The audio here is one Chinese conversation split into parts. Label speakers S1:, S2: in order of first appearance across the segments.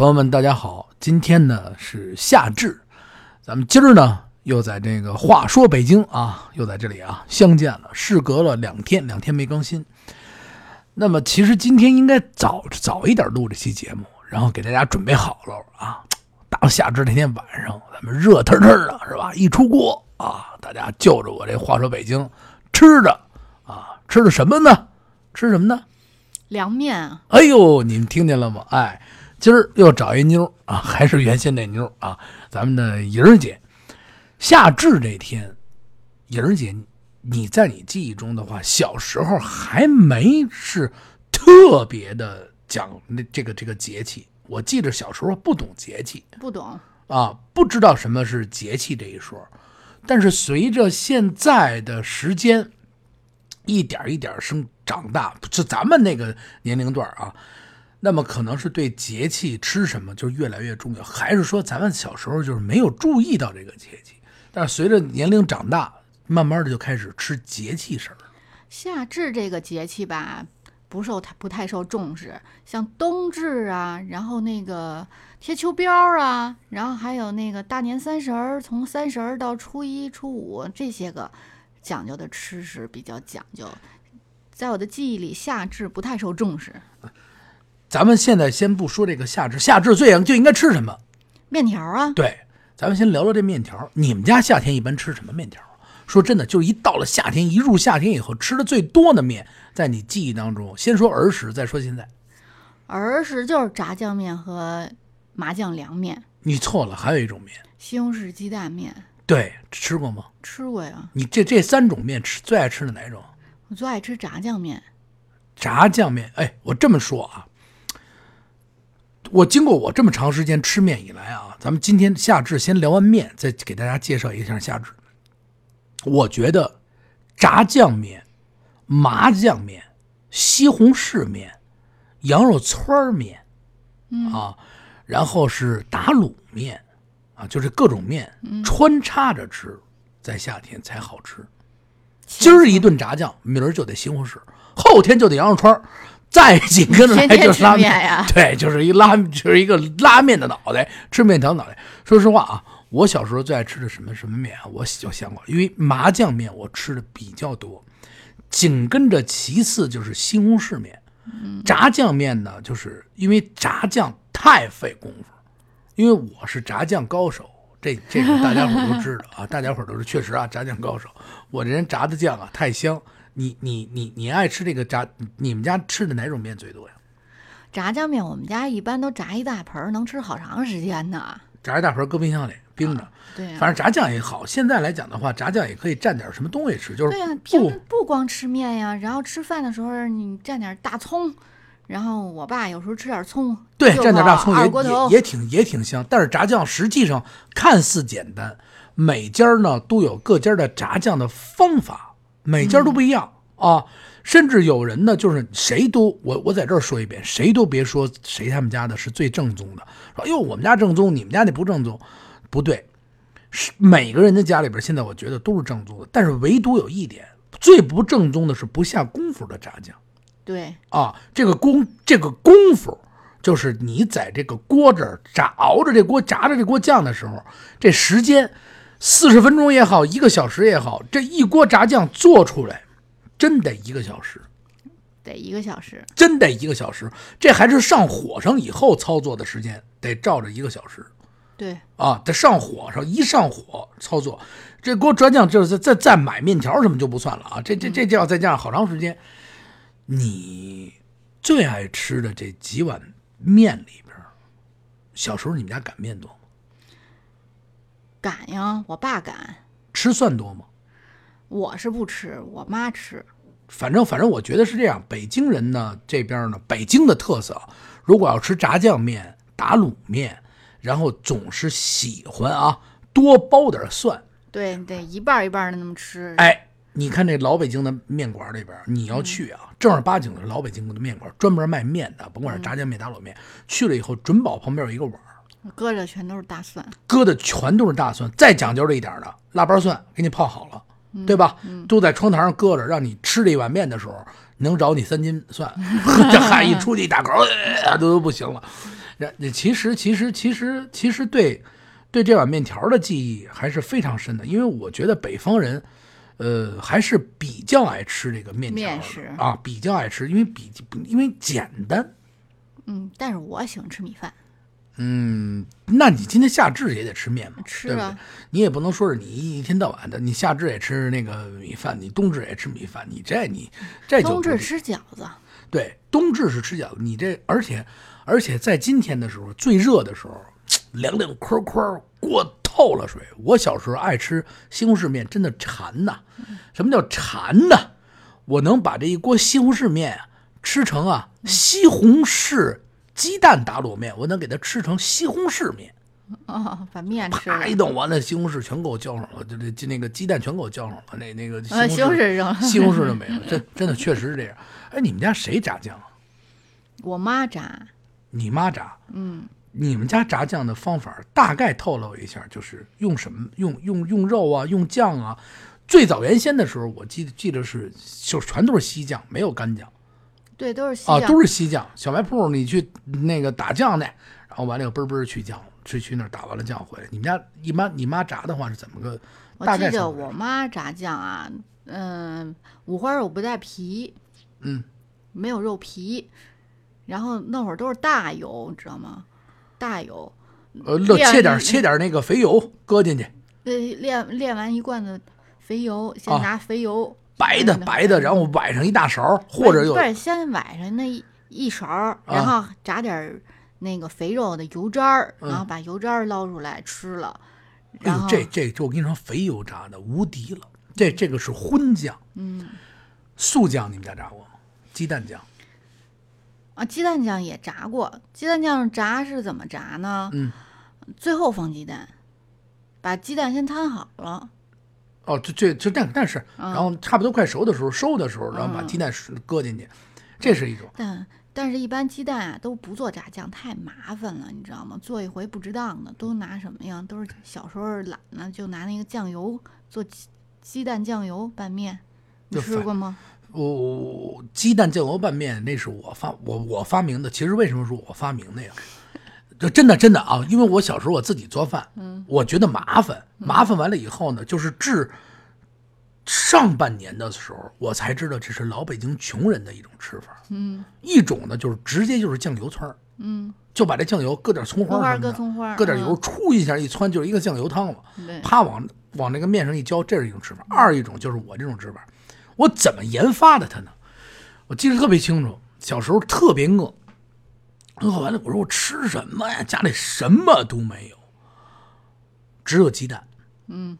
S1: 朋友们，大家好！今天呢是夏至，咱们今儿呢又在这个话说北京啊，又在这里啊相见了。事隔了两天，两天没更新。那么其实今天应该早早一点录这期节目，然后给大家准备好了啊。大夏至那天晚上，咱们热腾腾的是吧？一出锅啊，大家就着我这话说北京吃的啊，吃的什么呢？吃什么呢？
S2: 凉面啊！
S1: 哎呦，你们听见了吗？哎，今儿又找一妞啊，还是原先那妞啊，咱们的莹儿姐。夏至这天，莹儿姐，你在你记忆中的话，小时候还没是特别的讲那这个这个节气。我记着小时候不懂节气，
S2: 不懂
S1: 啊，不知道什么是节气这一说。但是随着现在的时间一点一点生长大，就咱们那个年龄段啊，那么可能是对节气吃什么就越来越重要，还是说咱们小时候就是没有注意到这个节气？但是随着年龄长大，慢慢的就开始吃节气食儿。
S2: 夏至这个节气吧，不受太不太受重视，像冬至啊，然后那个贴秋膘啊，然后还有那个大年三十儿，从三十儿到初一、初五这些个讲究的吃食比较讲究。在我的记忆里，夏至不太受重视。
S1: 咱们现在先不说这个夏至，夏至最就应该吃什么？
S2: 面条啊，
S1: 对，咱们先聊聊这面条。你们家夏天一般吃什么面条？说真的，就是一到了夏天，一入夏天以后吃的最多的面，在你记忆当中，先说儿时，再说现在。
S2: 儿时就是炸酱面和麻酱凉面。
S1: 你错了，还有一种面，
S2: 西红柿鸡蛋面。
S1: 对，吃过吗？
S2: 吃过呀。
S1: 你这这三种面吃最爱吃的哪种？
S2: 我最爱吃炸酱面。
S1: 炸酱面，哎，我这么说啊，我经过我这么长时间吃面以来啊，咱们今天夏至先聊完面，再给大家介绍一下夏至。我觉得炸酱面、麻酱面、西红柿面、羊肉串面，啊，然后是打卤面，啊，就是各种面穿插着吃，在夏天才好吃。今儿一顿炸酱，明儿就得西红柿，后天就得羊肉串再紧跟着来就是拉
S2: 面呀。
S1: 对，就是一拉，就是一个拉面的脑袋，吃面条脑袋。说实话啊，我小时候最爱吃的什么什么面啊？我就想过，因为麻酱面我吃的比较多，紧跟着其次就是西红柿面。炸酱面呢，就是因为炸酱太费功夫，因为我是炸酱高手。这这个大家伙都知道啊，大家伙都是确实啊，炸酱高手。我这人炸的酱啊太香。你你你你爱吃这个炸？你们家吃的哪种面最多呀？
S2: 炸酱面，我们家一般都炸一大盆，能吃好长时间呢。
S1: 炸一大盆，搁冰箱里冰着。
S2: 对，
S1: 反正炸酱也好。现在来讲的话，炸酱也可以蘸点什么东西吃，就是
S2: 对呀，不不光吃面呀，然后吃饭的时候你蘸点大葱。然后我爸有时候吃点葱，
S1: 对，蘸点大葱也也也挺也挺香。但是炸酱实际上看似简单，每家呢都有各家的炸酱的方法，每家都不一样啊。甚至有人呢，就是谁都我我在这儿说一遍，谁都别说谁他们家的是最正宗的。说哟，我们家正宗，你们家那不正宗，不对，是每个人的家里边现在我觉得都是正宗的，但是唯独有一点，最不正宗的是不下功夫的炸酱。
S2: 对
S1: 啊，这个功这个功夫，就是你在这个锅这儿炸熬着这锅炸着这锅酱的时候，这时间四十分钟也好，一个小时也好，这一锅炸酱做出来，真得一个小时，
S2: 得一个小时，
S1: 真得一个小时。这还是上火上以后操作的时间，得照着一个小时。
S2: 对
S1: 啊，得上火上一上火操作，这锅炸酱就是再再买面条什么就不算了啊，这这这就要再加上好长时间。你最爱吃的这几碗面里边，小时候你们家擀面多吗？
S2: 擀呀，我爸敢。
S1: 吃蒜多吗？
S2: 我是不吃，我妈吃。
S1: 反正反正，我觉得是这样。北京人呢，这边呢，北京的特色，如果要吃炸酱面、打卤面，然后总是喜欢啊，多包点蒜。
S2: 对，得一半一半的那么吃。
S1: 哎。你看这老北京的面馆里边，你要去啊，正儿八经的老北京的面馆，专门卖面的，甭管是炸酱面、打卤面，去了以后准保旁边有一个碗，
S2: 搁着全都是大蒜，
S1: 搁的全都是大蒜。再讲究这一点的，腊八蒜给你泡好了，对吧？都在窗台上搁着，让你吃这一碗面的时候能找你三斤蒜。这汗一出去一打嗝，都都不行了。然其实其实其实其实对对这碗面条的记忆还是非常深的，因为我觉得北方人。呃，还是比较爱吃这个面条
S2: 面食
S1: 啊，比较爱吃，因为比因为简单。
S2: 嗯，但是我喜欢吃米饭，
S1: 嗯，那你今天夏至也得吃面嘛，对不对
S2: 吃啊？
S1: 你也不能说是你一天到晚的，你夏至也吃那个米饭，你冬至也吃米饭，你这你这就
S2: 冬至吃饺子，
S1: 对，冬至是吃饺子，你这而且而且在今天的时候最热的时候，凉凉快快过透了水。我小时候爱吃西红柿面，真的馋呐！什么叫馋呐？我能把这一锅西红柿面啊吃成啊西红柿鸡蛋打卤面，我能给它吃成西红柿面。
S2: 哦，把面吃了
S1: 啪一，弄完了，西红柿全给我浇上了，就那个鸡蛋全给我浇上了，那那个西
S2: 呃，
S1: 红
S2: 西红柿扔了。
S1: 西红柿都没了。真真的确实是这样。哎，你们家谁炸酱啊？
S2: 我妈炸，
S1: 你妈炸？
S2: 嗯，
S1: 你们家炸酱的方法大概透露一下，就是用什么？用用用肉啊，用酱啊。最早原先的时候，我记得记得是就全都是西酱，没有干酱
S2: 对，都是西
S1: 啊，
S2: 酱，
S1: 都是西酱。小卖铺你去那个打酱去，然后完了以后嘣嘣去酱，去去那儿打完了酱回来。你们家一般你妈炸的话是怎么个？
S2: 我记得我妈炸酱啊，嗯、五花肉不带皮，
S1: 嗯，
S2: 没有肉皮，然后那会儿都是大油，你知道吗？大油，
S1: 呃，切点
S2: 一
S1: 切点那个肥油搁进去，
S2: 对，炼炼完一罐子肥油，先
S1: 啊
S2: 拿肥油，
S1: 白的
S2: 嗯
S1: 白的，然后崴上一大勺，或者有
S2: 对先崴上那一一勺，然
S1: 啊
S2: 后炸点儿那个肥肉的油渣儿，
S1: 嗯
S2: 然后把油渣儿捞出来吃了。
S1: 哎呦这这这我跟你说，肥油炸的无敌了。这这个是荤酱，
S2: 嗯
S1: 素酱你们家炸过吗？鸡蛋酱，
S2: 啊，鸡蛋酱也炸过。鸡蛋酱炸是怎么炸呢？
S1: 嗯，
S2: 最后放鸡蛋，把鸡蛋先摊好了。
S1: 哦，这这这但但是，
S2: 嗯
S1: 然后差不多快熟的时候，收的时候，然后把鸡蛋搁进去，这是一种。
S2: 但但是，一般鸡蛋啊都不做炸酱，太麻烦了，你知道吗？做一回不值当的，都拿什么呀？都是小时候懒呢，就拿那个酱油做鸡鸡蛋酱油拌面，你吃过吗？
S1: 我、鸡蛋酱油拌面，那是我发我我发明的。其实为什么说我发明的呀？这真的真的啊，因为我小时候我自己做饭，嗯，我觉得麻烦，麻烦完了以后呢，就是治上半年的时候，我才知道这是老北京穷人的一种吃法。
S2: 嗯
S1: 一种呢就是直接就是酱油汆儿，
S2: 嗯，
S1: 就把这酱油搁点葱花
S2: 葱花
S1: 什么的，
S2: 搁葱花，
S1: 搁点油，
S2: 嗯
S1: 出一下一汆就是一个酱油汤了。
S2: 对，
S1: 啪往往那个面上一浇，这是一种吃法。二一种就是我这种吃法，我怎么研发的它呢？我记得特别清楚，小时候特别饿，饿完了我说我吃什么呀？家里什么都没有，只有鸡蛋，
S2: 嗯，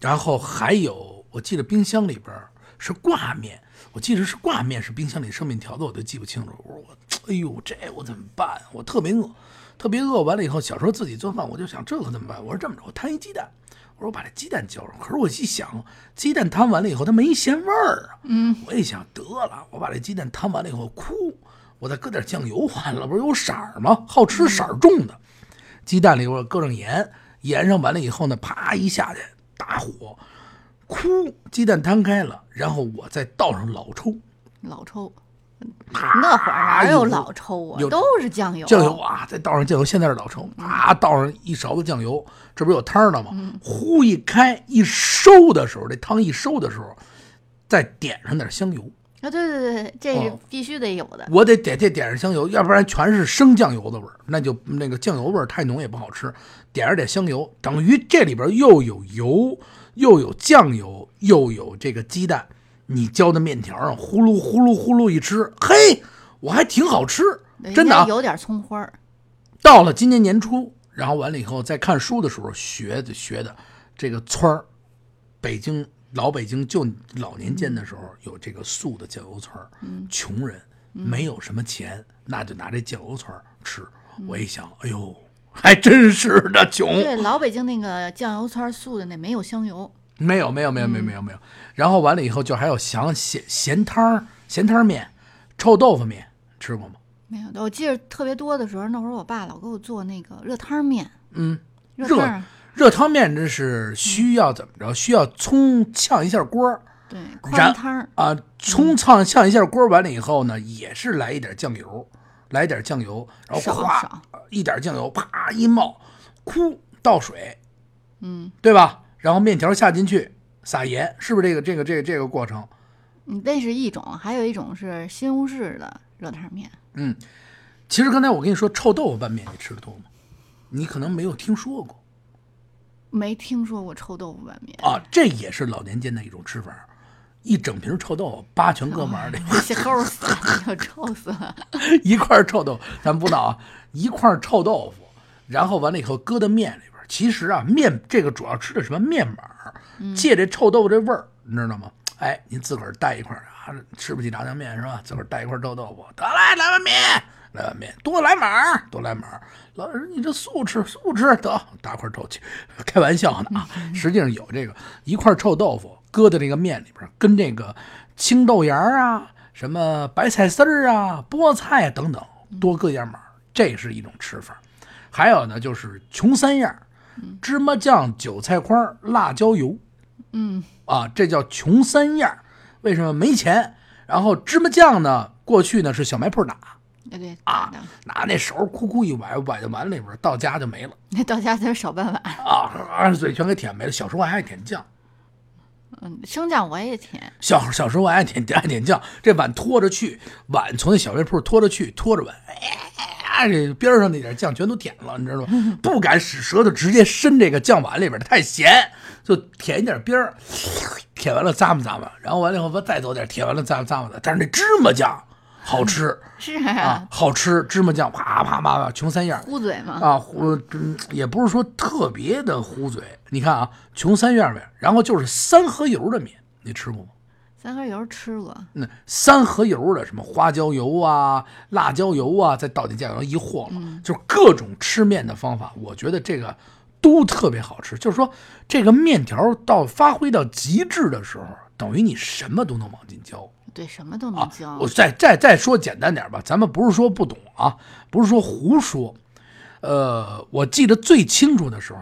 S1: 然后还有我记得冰箱里边是挂面，我记得是挂面，是冰箱里剩面条子，我都记不清楚。我说我，哎呦，这我怎么办？我特别饿，特别饿。完了以后，小时候自己做饭，我就想这可怎么办？我说这么着，我摊一鸡蛋，我说我把这鸡蛋浇上。可是我一想，鸡蛋摊完了以后，它没咸味儿啊。
S2: 嗯，
S1: 我一想，得了，我把这鸡蛋摊完了以后，哭，我再搁点酱油，完了不是有色儿吗？好吃色儿重的。鸡蛋里我搁上盐，盐上完了以后呢，啪一下去，大火，哭，鸡蛋摊开了，然后我再倒上老抽，
S2: 老抽。那会儿哪有
S1: 有
S2: 老抽啊
S1: 有？
S2: 都是酱油。
S1: 酱油啊，再倒上酱油，现在是老抽，啊倒上一勺子酱油，这不是有汤儿了吗？呼一开一收的时候，这汤一收的时候，再点上点香油，
S2: 啊，对对对，这是
S1: 哦
S2: 必须得有的。
S1: 我得点这点上香油，要不然全是生酱油的味儿，那就那个酱油味儿太浓也不好吃。点上点香油，等于这里边又有油，又有酱油，又有这个鸡蛋，你浇的面条上呼噜呼噜呼噜一吃，嘿，我还挺好吃，真的啊
S2: 有点葱花儿。
S1: 到了今年年初，然后完了以后，在看书的时候学的学的这个村儿，北京老北京就老年间的时候有这个素的酱油村儿，穷人没有什么钱，那就拿这酱油村儿吃。我一想，哎呦，还真是的穷。
S2: 对，老北京那个酱油圈儿素的那没有香油。
S1: 没有没有没有没有没有没有。然后完了以后，就还有想咸咸汤儿、咸汤儿面、臭豆腐面，吃过吗？
S2: 没有的，我记得特别多的时候，那会儿我爸老给我做那个热汤面，
S1: 嗯，热
S2: 热汤
S1: 面这是需要怎么着？需要葱呛一下锅儿。
S2: 对，
S1: 然
S2: 宽汤儿，
S1: 啊，葱呛呛一下锅儿完了以后呢，也是来一点酱油，来点酱油，然后
S2: 少
S1: 咵
S2: 少
S1: 一点酱油，啪一冒，哭倒水，
S2: 嗯，
S1: 对吧？然后面条下进去，撒盐，是不是这个这个这个这个过程？
S2: 嗯，那是一种，还有一种是西红柿的热汤面。
S1: 嗯，其实刚才我跟你说臭豆腐拌面，你吃的多吗？你可能没有听说过
S2: 没听说过臭豆腐拌面，
S1: 啊，这也是老年间的一种吃法，一整瓶臭豆腐八全搁碗里，
S2: 这些齁死了，臭死了。
S1: 一块臭豆腐，咱不闹啊，一块臭豆腐，然后完了以后搁到面里边儿。其实啊，面这个主要吃的什么面码儿，借这臭豆腐这味儿，你知道吗？哎，您自个儿带一块儿啊，吃不起炸酱面是吧？自个儿带一块臭豆腐，得嘞来碗面，来碗面，多来码儿，多来码儿。老师，你这素吃素吃得大块臭气，开玩笑呢啊！实际上有这个一块臭豆腐搁在这个面里边，跟这个青豆芽儿啊、什么白菜丝儿啊、菠菜啊等等多搁点码儿，这是一种吃法。还有呢，就是穷三样：芝麻酱、韭菜花、辣椒油。
S2: 嗯，
S1: 啊，这叫穷三样。为什么没钱？然后芝麻酱呢，过去呢是小卖铺打，
S2: 对对
S1: 啊拿那勺儿哭哭一崴，崴到碗里边儿，到家就没了
S2: 那 到家才少半碗。
S1: 啊，啊嘴全给舔没了。小时候还爱舔酱，
S2: 嗯，生酱我也舔，
S1: 小小时候爱舔爱舔酱，这碗拖着去，碗从那小卖铺拖着去，拖着碗，哎，这边上那点酱全都舔了，你知道吗？不敢使舌头直接伸这个酱碗里边儿，太咸，就舔一点边儿，舔完了咂吧咂吧，然后完了以后再走点，舔完了咂吧咂吧的。但是那芝麻酱好吃
S2: 是
S1: 啊
S2: 啊，，
S1: 好吃，芝麻酱啪啪啪啪，穷三样。
S2: 糊嘴嘛。
S1: 啊，糊嗯也不是说特别的糊嘴。你看啊，穷三样面，然后就是三合油的面，你吃过吗？
S2: 三合油吃过，
S1: 那三合油的什么花椒油啊、辣椒油啊，再倒进酱油一和了，就是各种吃面的方法，我觉得这个都特别好吃。就是说，这个面条到发挥到极致的时候，等于你什么都能往进浇。
S2: 对，什么都能
S1: 啊
S2: 教。
S1: 我再再再说简单点吧，咱们不是说不懂啊，不是说胡说。呃，我记得最清楚的时候，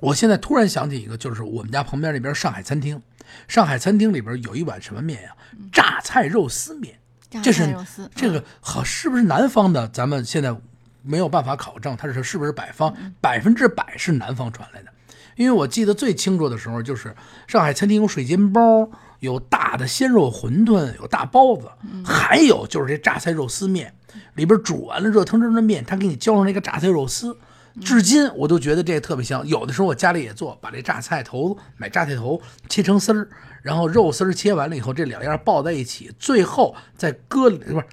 S1: 我现在突然想起一个，就是我们家旁边那边上海餐厅，上海餐厅里边有一碗什么面呀、榨菜肉丝面。
S2: 榨
S1: 这是这个好是不是南方的？咱们现在没有办法考证，它是是不是北方？百分之百是南方传来的。因为我记得最清楚的时候，就是上海餐厅有水煎包，有大的鲜肉馄饨，有大包子，还有就是这榨菜肉丝面，里边煮完了热腾腾的面，他给你浇上那个榨菜肉丝。至今我都觉得这个特别香。有的时候我家里也做，把这榨菜头买榨菜头切成丝儿，然后肉丝儿切完了以后，这两样爆在一起，最后再搁不是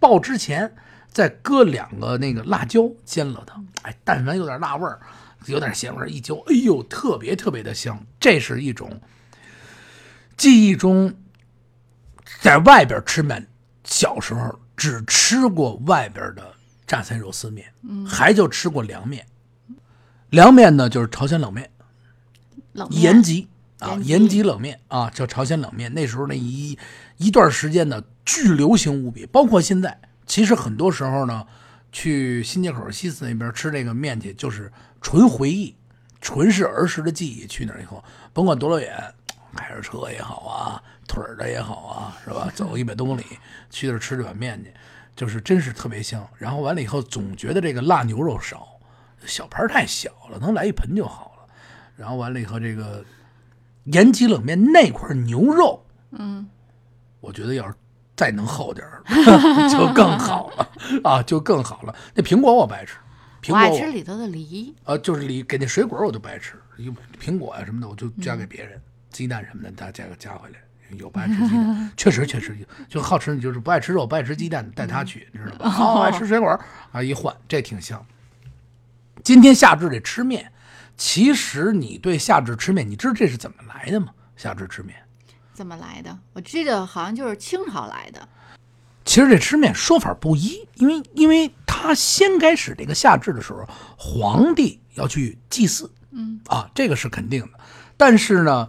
S1: 爆之前再搁两个那个辣椒煎了它，哎，但凡有点辣味儿，有点咸味儿，一揪，哎呦，特别特别的香。这是一种记忆中在外边吃面，小时候只吃过外边的榨菜肉丝面，还就吃过凉面。凉面呢，就是朝鲜冷面，
S2: 冷面
S1: 延吉啊，
S2: 延吉
S1: 延吉冷面啊，叫朝鲜冷面。那时候那一一段时间呢，巨流行无比，包括现在。其实很多时候呢，去新街口西四那边吃这个面去，就是纯回忆，纯是儿时的记忆。去那儿以后，甭管多老远，开着车也好啊，腿儿的也好啊，是吧？走一百多公里去那儿吃这碗面去，就是真是特别香。然后完了以后，总觉得这个辣牛肉少，小盘太小了，能来一盆就好了。然后完了以后，这个延吉冷面那块牛肉，
S2: 嗯，
S1: 我觉得要是再能厚点儿，就更好了啊，就更好了。那苹果我不爱吃，苹
S2: 我爱吃里头的梨，
S1: 呃，就是梨给那水果我都不爱吃，有苹果啊什么的我就夹给别人，鸡蛋什么的大家加个夹回来。有不爱吃鸡蛋，确实确实就好吃，你就是不爱吃肉，不爱吃鸡蛋，带他去，你知道吧？哦，爱吃水果啊，一换这挺香。今天夏至得吃面，其实你对夏至吃面，你知道这是怎么来的吗？夏至吃面，
S2: 怎么来的？我记得好像就是清朝来的。
S1: 其实这吃面说法不一，因为因为他先开始这个夏至的时候，皇帝要去祭祀，
S2: 嗯
S1: 啊，这个是肯定的。但是呢，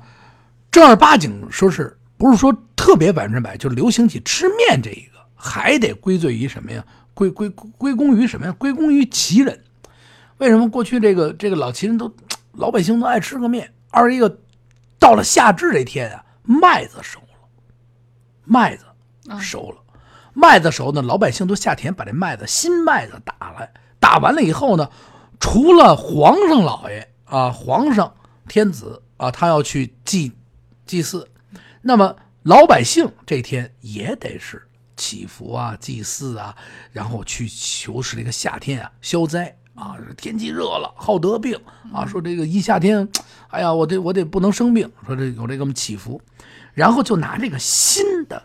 S1: 正儿八经说是不是说特别百分之百就流行起吃面这一个，还得归罪于什么呀？归归归功于什么呀？归功于旗人。为什么过去这个这个老旗人都老百姓都爱吃个面？二一个到了夏至这天啊，麦子熟了，麦子熟了，麦子时候呢，老百姓都下田把这麦子新麦子打来，打完了以后呢，除了皇上老爷啊，皇上天子啊，他要去祭祭祀，那么老百姓这天也得是祈福啊、祭祀啊，然后去求是这个夏天啊消灾啊，天气热了好得病啊，说这个一夏天，哎呀，我得我得不能生病，说这有这个么祈福，然后就拿这个新的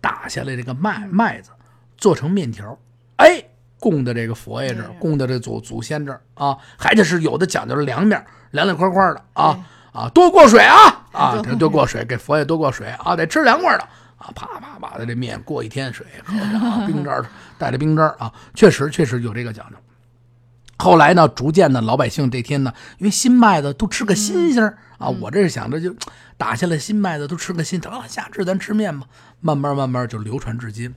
S1: 打下来这个麦麦子做成面条，哎，供的这个佛爷这儿，供的这祖祖先这儿啊，还得是有的讲究是凉面，凉凉快快的啊啊，多过水啊 啊，
S2: 多
S1: 过水，给佛爷多过水啊，得吃凉快的。啊，啪啪啪的这面过一天水，喝着啊，冰渣儿带着冰渣儿啊，确实确实有这个讲究。后来呢，逐渐的老百姓这天呢，因为新麦子都吃个新鲜儿、啊，我这是想着就打下来新麦子都吃个新，得了，夏至咱吃面吧，慢慢慢慢就流传至今。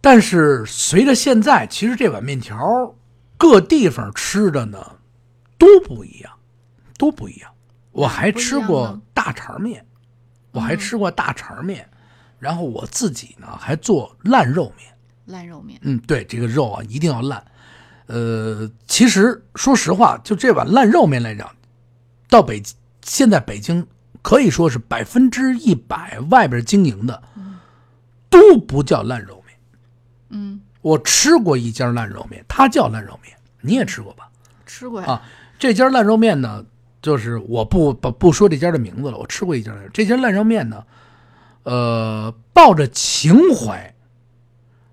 S1: 但是随着现在，其实这碗面条各地方吃的呢都不一样，都不一样。我还吃过大肠面，我还吃过大肠面，然后我自己呢还做烂肉面。
S2: 烂肉面，
S1: 嗯，对，这个肉啊一定要烂。呃，其实说实话，就这碗烂肉面来讲，到北现在北京可以说是百分之一百外边经营的都不叫烂肉面。
S2: 嗯，
S1: 我吃过一家烂肉面，它叫烂肉面，你也吃过吧？
S2: 吃过呀，
S1: 啊，这家烂肉面呢，就是我不不不说这家的名字了，我吃过一家这家烂肉面呢，呃，抱着情怀，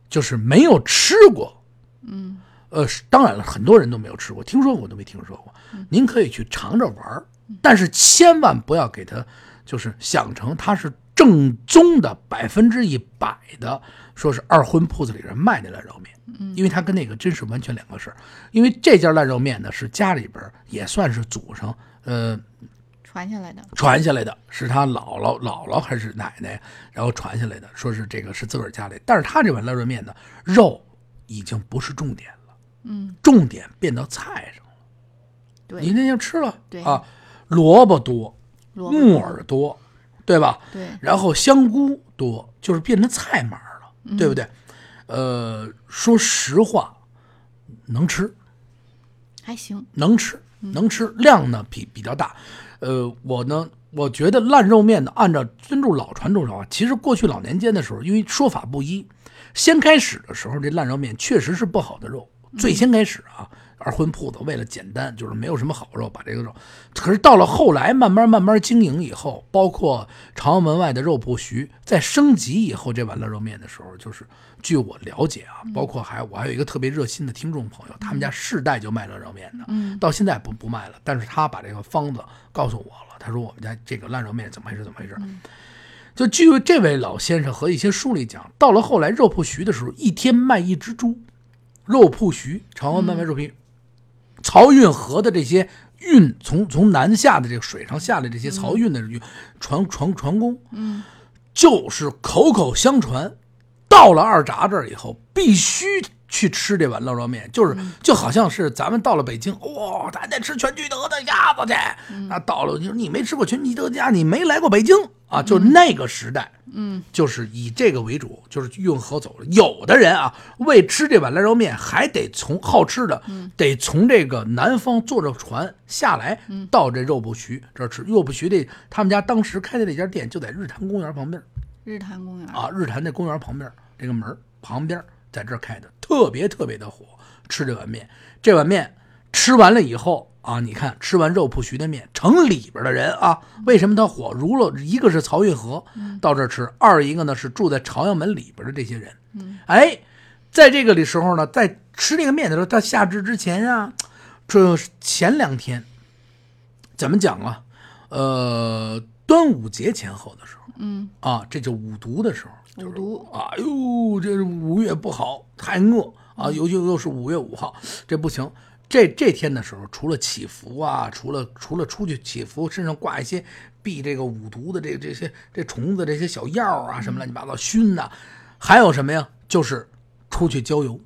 S1: 就是没有吃过，
S2: 嗯，
S1: 呃，是当然了，很多人都没有吃过，听说过都没听说过。您可以去尝着玩儿，但是千万不要给它，就是想成它是正宗的百分之一百的，说是二婚铺子里人卖的烂肉面，因为它跟那个真是完全两个事儿。因为这家烂肉面呢，是家里边也算是祖上，呃，
S2: 传下来的，
S1: 传下来的，是他姥姥、姥姥还是奶奶，然后传下来的，说是这个是自个儿家里。但是他这碗烂肉面呢，肉已经不是重点了，
S2: 嗯，
S1: 重点变到菜上了。你
S2: 对，
S1: 那天吃了，
S2: 对
S1: 啊，萝卜多，木耳多，对吧？
S2: 对，
S1: 然后香菇多，就是变成菜码了，
S2: 嗯
S1: 对不对？呃，说实话，能吃，
S2: 还行，
S1: 能吃，
S2: 嗯
S1: 能吃，量呢比比较大。呃，我呢，我觉得烂肉面呢，按照尊重老传统的话，其实过去老年间的时候，因为说法不一，先开始的时候，这烂肉面确实是不好的肉。最先开始啊，二荤铺子为了简单，就是没有什么好肉，把这个肉。可是到了后来，慢慢慢慢经营以后，包括朝阳门外的肉铺徐，在升级以后，这碗烂肉面的时候，就是据我了解啊，包括还我还有一个特别热心的听众朋友，他们家世代就卖烂肉面的，
S2: 嗯
S1: 到现在不不卖了，但是他把这个方子告诉我了，他说我们家这个烂肉面怎么回事怎么回事。就据这位老先生和一些书里讲，到了后来肉铺徐的时候，一天卖一只猪。肉铺徐，长安慢慢肉皮，漕运河的这些运从从南下的这个水上下来这些漕运的运船船船工，
S2: 嗯，
S1: 就是口口相传，到了二闸这儿以后，必须去吃这碗烂肉面，就是就好像是咱们到了北京，哇、咱得吃全聚德的鸭子去。那到了，你说你没吃过全聚德家，你没来过北京啊？就那个时代，
S2: 嗯，
S1: 就是以这个为主，就是运河走了。有的人啊，为吃这碗烂肉面，还得从好吃的，得从这个南方坐着船下来，到这肉不徐这儿吃。肉不徐这他们家当时开的那家店就在日坛公园旁边
S2: 日坛公园，
S1: 啊，日坛那公园旁边这个门儿旁边，在这儿开的，特别特别的火。吃这碗面，这碗面吃完了以后啊，你看吃完肉铺徐的面，城里边的人啊，为什么他火？如了，一个是漕运河到这儿吃，二一个呢是住在朝阳门里边的这些人。哎，在这个的时候呢，在吃那个面的时候，他下至之前啊，这前两天怎么讲啊？呃，端午节前后的时候。
S2: 嗯，
S1: 啊，这就五毒的时候，就是
S2: 五毒
S1: 哎呦，这五月不好，太饿啊，尤其又是五月五号，这不行。这这天的时候，除了祈福啊，除了除了出去祈福，身上挂一些避这个五毒的这这些这虫子这些小药啊，什么乱七八糟熏呐、还有什么呀？就是出去郊游。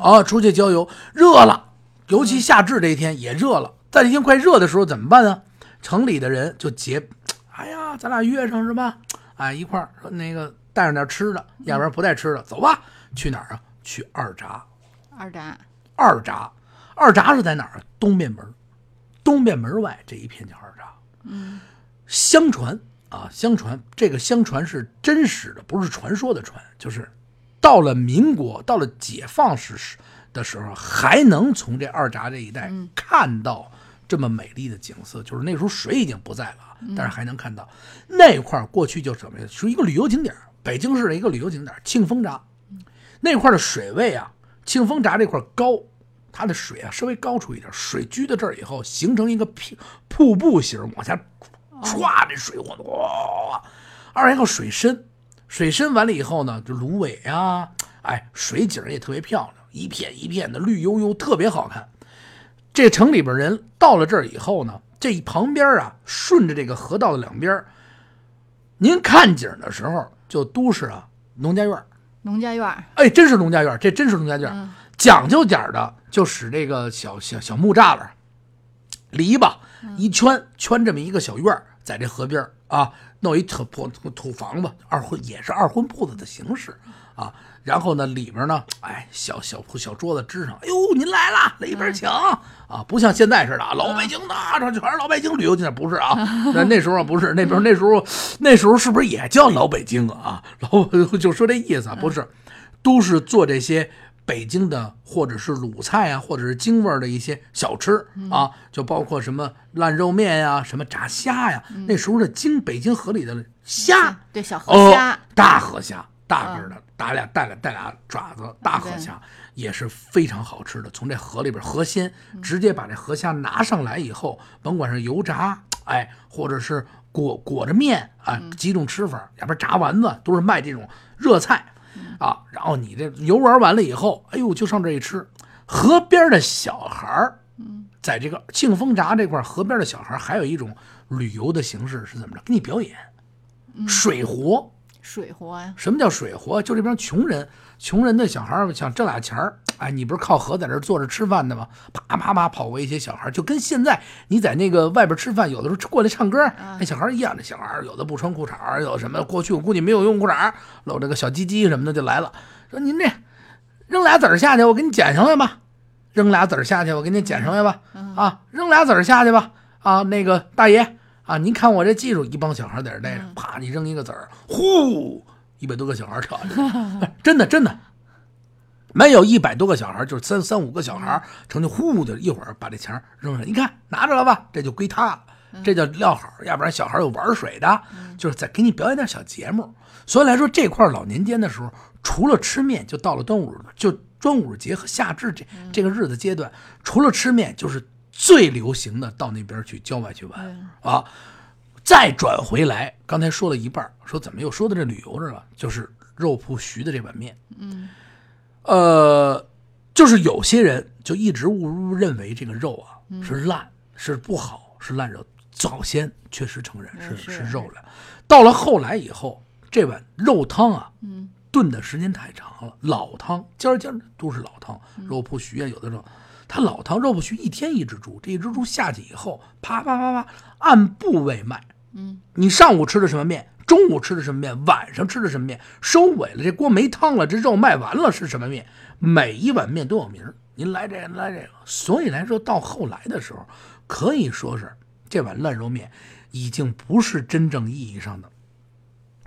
S1: 啊，出去郊游，热了，尤其夏至这一天也热了。在这天快热的时候怎么办啊？城里的人就结，哎呀，咱俩约上是吧？哎，一块儿说那个带上点吃的，要不然不带吃的，走吧，去哪儿啊？去二闸。
S2: 二闸，
S1: 二闸，二闸是在哪儿啊？东面门，东面门外这一片叫二闸。
S2: 嗯，
S1: 相传啊，相传这个相传是真实的，不是传说的传，就是到了民国，到了解放时时的时候，还能从这二闸这一带
S2: 嗯
S1: 看到这么美丽的景色。就是那时候水已经不在了啊，但是还能看到那块儿过去就什么呀，是一个旅游景点，北京市的一个旅游景点庆丰闸。那块的水位啊，庆丰闸这块高，它的水啊稍微高出一点，水居到这儿以后，形成一个瀑瀑布型往下唰，这水往哇，二来一个水深，水深完了以后呢，就芦苇啊，哎，水景也特别漂亮，一片一片的绿油油，特别好看。这城里边人到了这儿以后呢，这旁边啊，顺着这个河道的两边，您看景的时候就都是啊农家院儿。
S2: 农家院儿，
S1: 哎，真是农家院儿，这真是农家院讲究点儿的，就使这个小小小木栅栏、篱笆一圈，圈这么一个小院儿，在这河边儿啊，弄一土土土房子，二婚也是二婚铺子的形式啊。然后呢，里边呢，哎，小小铺小桌子支上，哎呦，您来了，来一边请。啊，不像现在似的啊，老北京的，这全是老北京旅游景点，不是啊？那那时候不是，那边那时候那时候是不是也叫老北京啊？老 就说这意思啊，不是，都是做这些北京的或者是鲁菜啊，或者是京味儿的一些小吃啊，就包括什么烂肉面呀、什么炸虾呀。那时候的京北京河里的虾，
S2: 对小河
S1: 哦
S2: 虾，，
S1: 大河虾，大个儿的，打俩带俩带俩爪子，大河虾也是非常好吃的。从这河里边河鲜直接把这河虾拿上来以后，甭管是油炸，哎，或者是裹裹着面啊，几种吃法，要不然炸丸子都是卖这种热菜啊。然后你这游玩完了以后，哎呦，就上这一吃。河边的小孩儿，在这个庆丰闸这块河边的小孩儿还有一种旅游的形式是怎么着？给你表演水活。
S2: 水活呀，
S1: 什么叫水活？就这帮穷人，穷人的小孩儿想挣俩钱儿，哎，你不是靠河在这坐着吃饭的吗？啪啪啪跑过一些小孩儿，就跟现在你在那个外边吃饭，有的时候过来唱歌，那小孩儿一样。这小孩儿有的不穿裤衩，有什么？过去我估计没有用裤衩儿，露着个小鸡鸡什么的就来了，说您这扔俩子儿下去，我给你捡上来吧。扔俩子儿下去，我给你捡上来吧。啊，扔俩子儿下去吧。啊，那个大爷啊，您看我这技术，一帮小孩在这待着，啪，你扔一个子儿，呼，一百多个小孩跳下去，真的真的。没有一百多个小孩，就是三三五个小孩，成就呼的一会儿把这钱扔上，你看拿着了吧，这就归他了，这叫撂好，要不然小孩有玩水的，就是在给你表演点小节目。所以来说，这块老年间的时候，除了吃面，就到了端午，就端午节和夏至这这个日子阶段，除了吃面，就是最流行的到那边去郊外去玩啊。再转回来，刚才说了一半，说怎么又说到这旅游这了？就是肉铺徐的这碗面，
S2: 嗯，
S1: 呃，就是有些人就一直误误认为这个肉啊、是烂，是不好，是烂肉。早先确实承认是
S2: 是
S1: 是肉烂，到了后来以后，这碗肉汤啊，
S2: 嗯，
S1: 炖的时间太长了，老汤家家都是老汤，肉铺徐啊，有的时候它老汤肉铺徐一天一只猪，这一只猪下去以后，啪啪啪啪按部位卖，
S2: 嗯，
S1: 你上午吃的什么面，中午吃的什么面，晚上吃的什么面，收尾了这锅没汤了，这肉卖完了是什么面，每一碗面都有名儿。您来这个来这个，所以来说到后来的时候，可以说是这碗烂肉面已经不是真正意义上的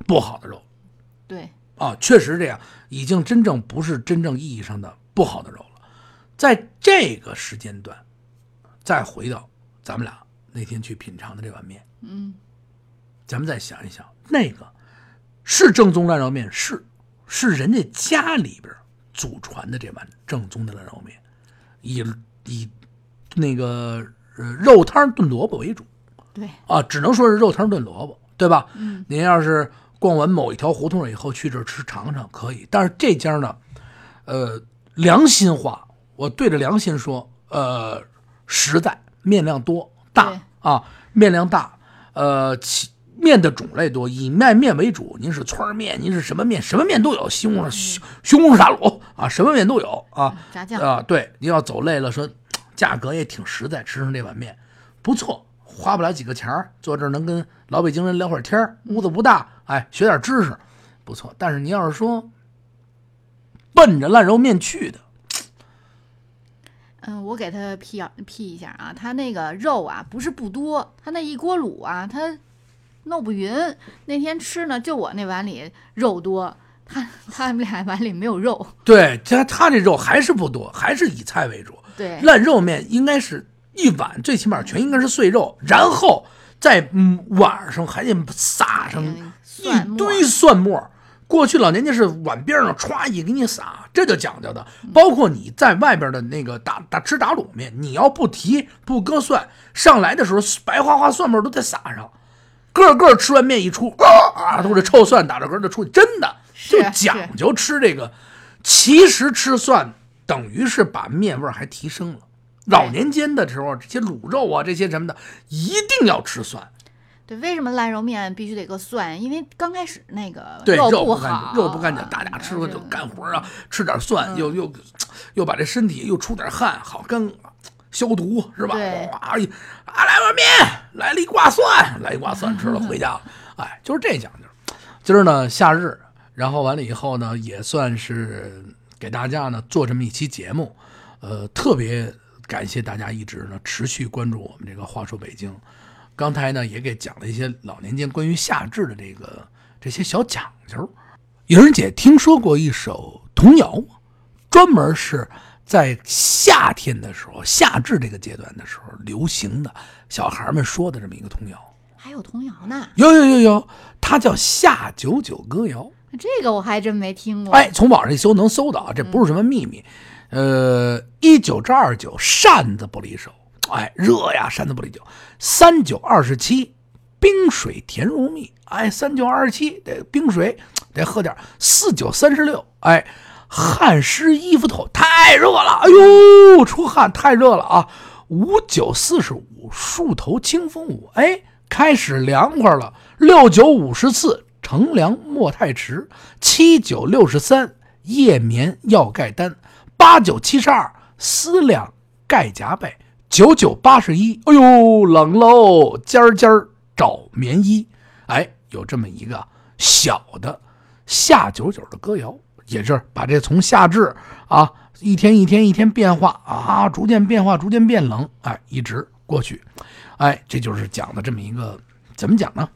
S1: 不好的肉
S2: 对，
S1: 啊，确实这样，已经真正不是真正意义上的不好的肉了。在这个时间段，再回到咱们俩那天去品尝的这碗面，
S2: 嗯，
S1: 咱们再想一想，那个是正宗烂肉面，是是人家家里边祖传的这碗正宗的烂肉面，以以那个呃肉汤炖萝卜为主
S2: 对，
S1: 啊，只能说是肉汤炖萝卜，对吧？
S2: 嗯，
S1: 您要是逛完某一条胡同以后去这儿吃尝尝可以，但是这家呢，呃，良心话，我对着良心说，呃，实在，面量多大啊，面量大，呃，其面的种类多，以卖面为主。您是汆儿面，您是什么面，什么面都有，西红柿、西西红柿打卤啊，什么面都有啊。
S2: 炸酱，
S1: 啊，对，您要走累了，说价格也挺实在，吃上这碗面不错，花不了几个钱儿，坐这儿能跟老北京人聊会儿天儿，屋子不大，哎，学点知识，不错。但是您要是说奔着烂肉面去的，
S2: 嗯，我给他批批一下啊，他那个肉啊不是不多，他那一锅卤啊，他弄不匀。那天吃呢，就我那碗里肉多，他他们俩碗里没有肉。
S1: 对他他这肉还是不多，还是以菜为主。
S2: 对，
S1: 烂肉面应该是一碗，最起码全应该是碎肉，然后在嗯碗上还得撒上一堆蒜末。过去老年间是碗边上歘一给你撒，这就讲究的。包括你在外边的那个打打吃打卤面，你要不提不搁蒜，上来的时候白花花蒜末都得撒上。个个吃完面一出啊，都是臭蒜打着嗝就出去，真的就讲究吃这个。其实吃蒜等于是把面味还提升了。老年间的时候，这些卤肉啊，这些什么的，一定要吃蒜。
S2: 对，为什么烂肉面必须得搁蒜？因为刚开始那个
S1: 肉
S2: 不
S1: 好，肉不干净，大家吃了就干活啊，吃点蒜，又又又把这身体又出点汗，好干消毒是吧？啊，来碗面，来了一挂蒜，来一挂蒜吃了回家。哎，就是这讲究。今儿呢，夏日，然后完了以后呢，也算是给大家呢做这么一期节目。呃，特别感谢大家一直呢持续关注我们这个话说北京。刚才呢也给讲了一些老年间关于夏至的这个这些小讲究。莹儿姐听说过一首童谣吗？专门是在夏天的时候，夏至这个阶段的时候流行的，小孩们说的这么一个童谣。
S2: 还有童谣呢？
S1: 有有有有，它叫《夏九九歌谣》。
S2: 这个我还真没听过。
S1: 哎，从网上一搜能搜到，这不是什么秘密。呃，一九至二九，扇子不离手。哎，热呀！扇子不离酒。三九二十七，冰水甜如蜜。哎，三九二十七，这冰水得喝点。四九三十六，哎，汗湿衣服透，太热了。哎呦，出汗太热了啊！五九四十五，树头清风舞。哎，开始凉快了。六九五十四，乘凉莫太迟。七九六十三，夜眠要盖单。八九七十二，思量盖夹被。九九八十一，哎呦，冷喽！尖儿尖儿找棉衣，哎，有这么一个小的夏九九的歌谣，也是把这从夏至啊，一天一天一天变化啊，逐渐变化，逐渐变冷，哎，一直过去，哎，这就是讲的这么一个怎么讲呢？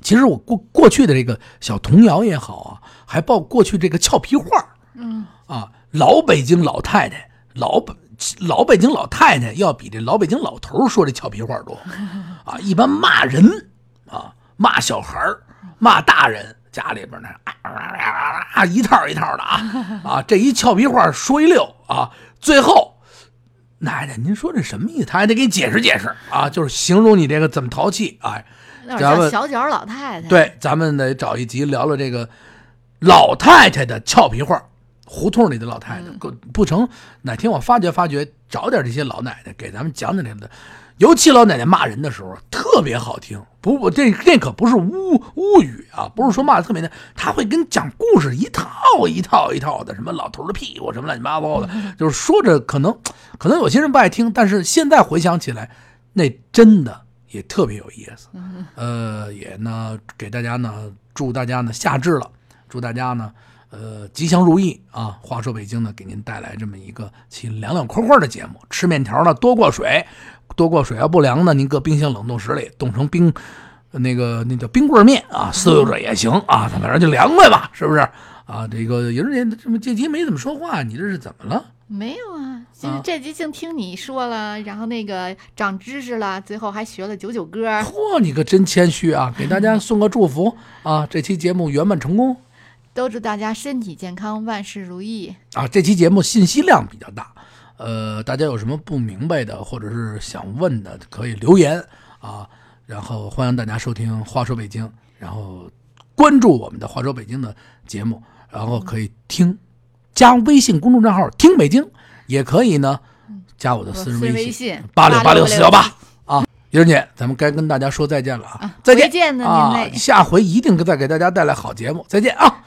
S1: 其实我过过去的这个小童谣也好啊，还报过去这个俏皮话
S2: 嗯
S1: 啊，老北京老太太老北。老北京老太太要比这老北京老头说这俏皮话多 啊！一般骂人啊，骂小孩骂大人，家里边呢啊啊啊啊一套一套的啊 啊！这一俏皮话说一溜啊，最后奶奶您说这什么意思？他还得给你解释解释啊，就是形容你这个怎么淘气啊。咱们
S2: 小脚老太太
S1: 对，咱们得找一集聊聊这个老太太的俏皮话。胡同里的老太太，不不成？哪天我发掘发掘，找点这些老奶奶给咱们讲讲这个。尤其老奶奶骂人的时候特别好听。不不，这这可不是污污语啊，不是说骂的特别的，他会跟讲故事一套一套一套的，什么老头的屁股，什么乱七八糟的，就是说着可能可能有些人不爱听，但是现在回想起来，那真的也特别有意思。呃，也呢，给大家呢，祝大家呢夏至了，祝大家呢。呃，吉祥如意啊！话说北京呢，给您带来这么一个其凉凉快快的节目。吃面条呢，多过水，多过水要不凉呢，您搁冰箱冷冻室里冻成冰，那个那叫冰棍面啊，伺候着也行啊，反正就凉快吧，是不是？啊，这个有人这么这集没怎么说话，你这是怎么了？
S2: 没有啊，就是这集净听你说了，然后那个长知识了，最后还学了九九歌。
S1: 嚯，你可真谦虚啊！给大家送个祝福啊，这期节目圆满成功。
S2: 都祝大家身体健康，万事如意
S1: 啊！这期节目信息量比较大，呃，大家有什么不明白的或者是想问的，可以留言啊。然后欢迎大家收听《话说北京》，然后关注我们的《话说北京》的节目，然后可以听，加微信公众账号“听北京”，也可以呢，加我的私人微信八六八六四幺八啊。莹姐，咱们该跟大家说再见了啊！再见
S2: 呢，
S1: 啊！下回一定再给大家带来好节目，再见啊！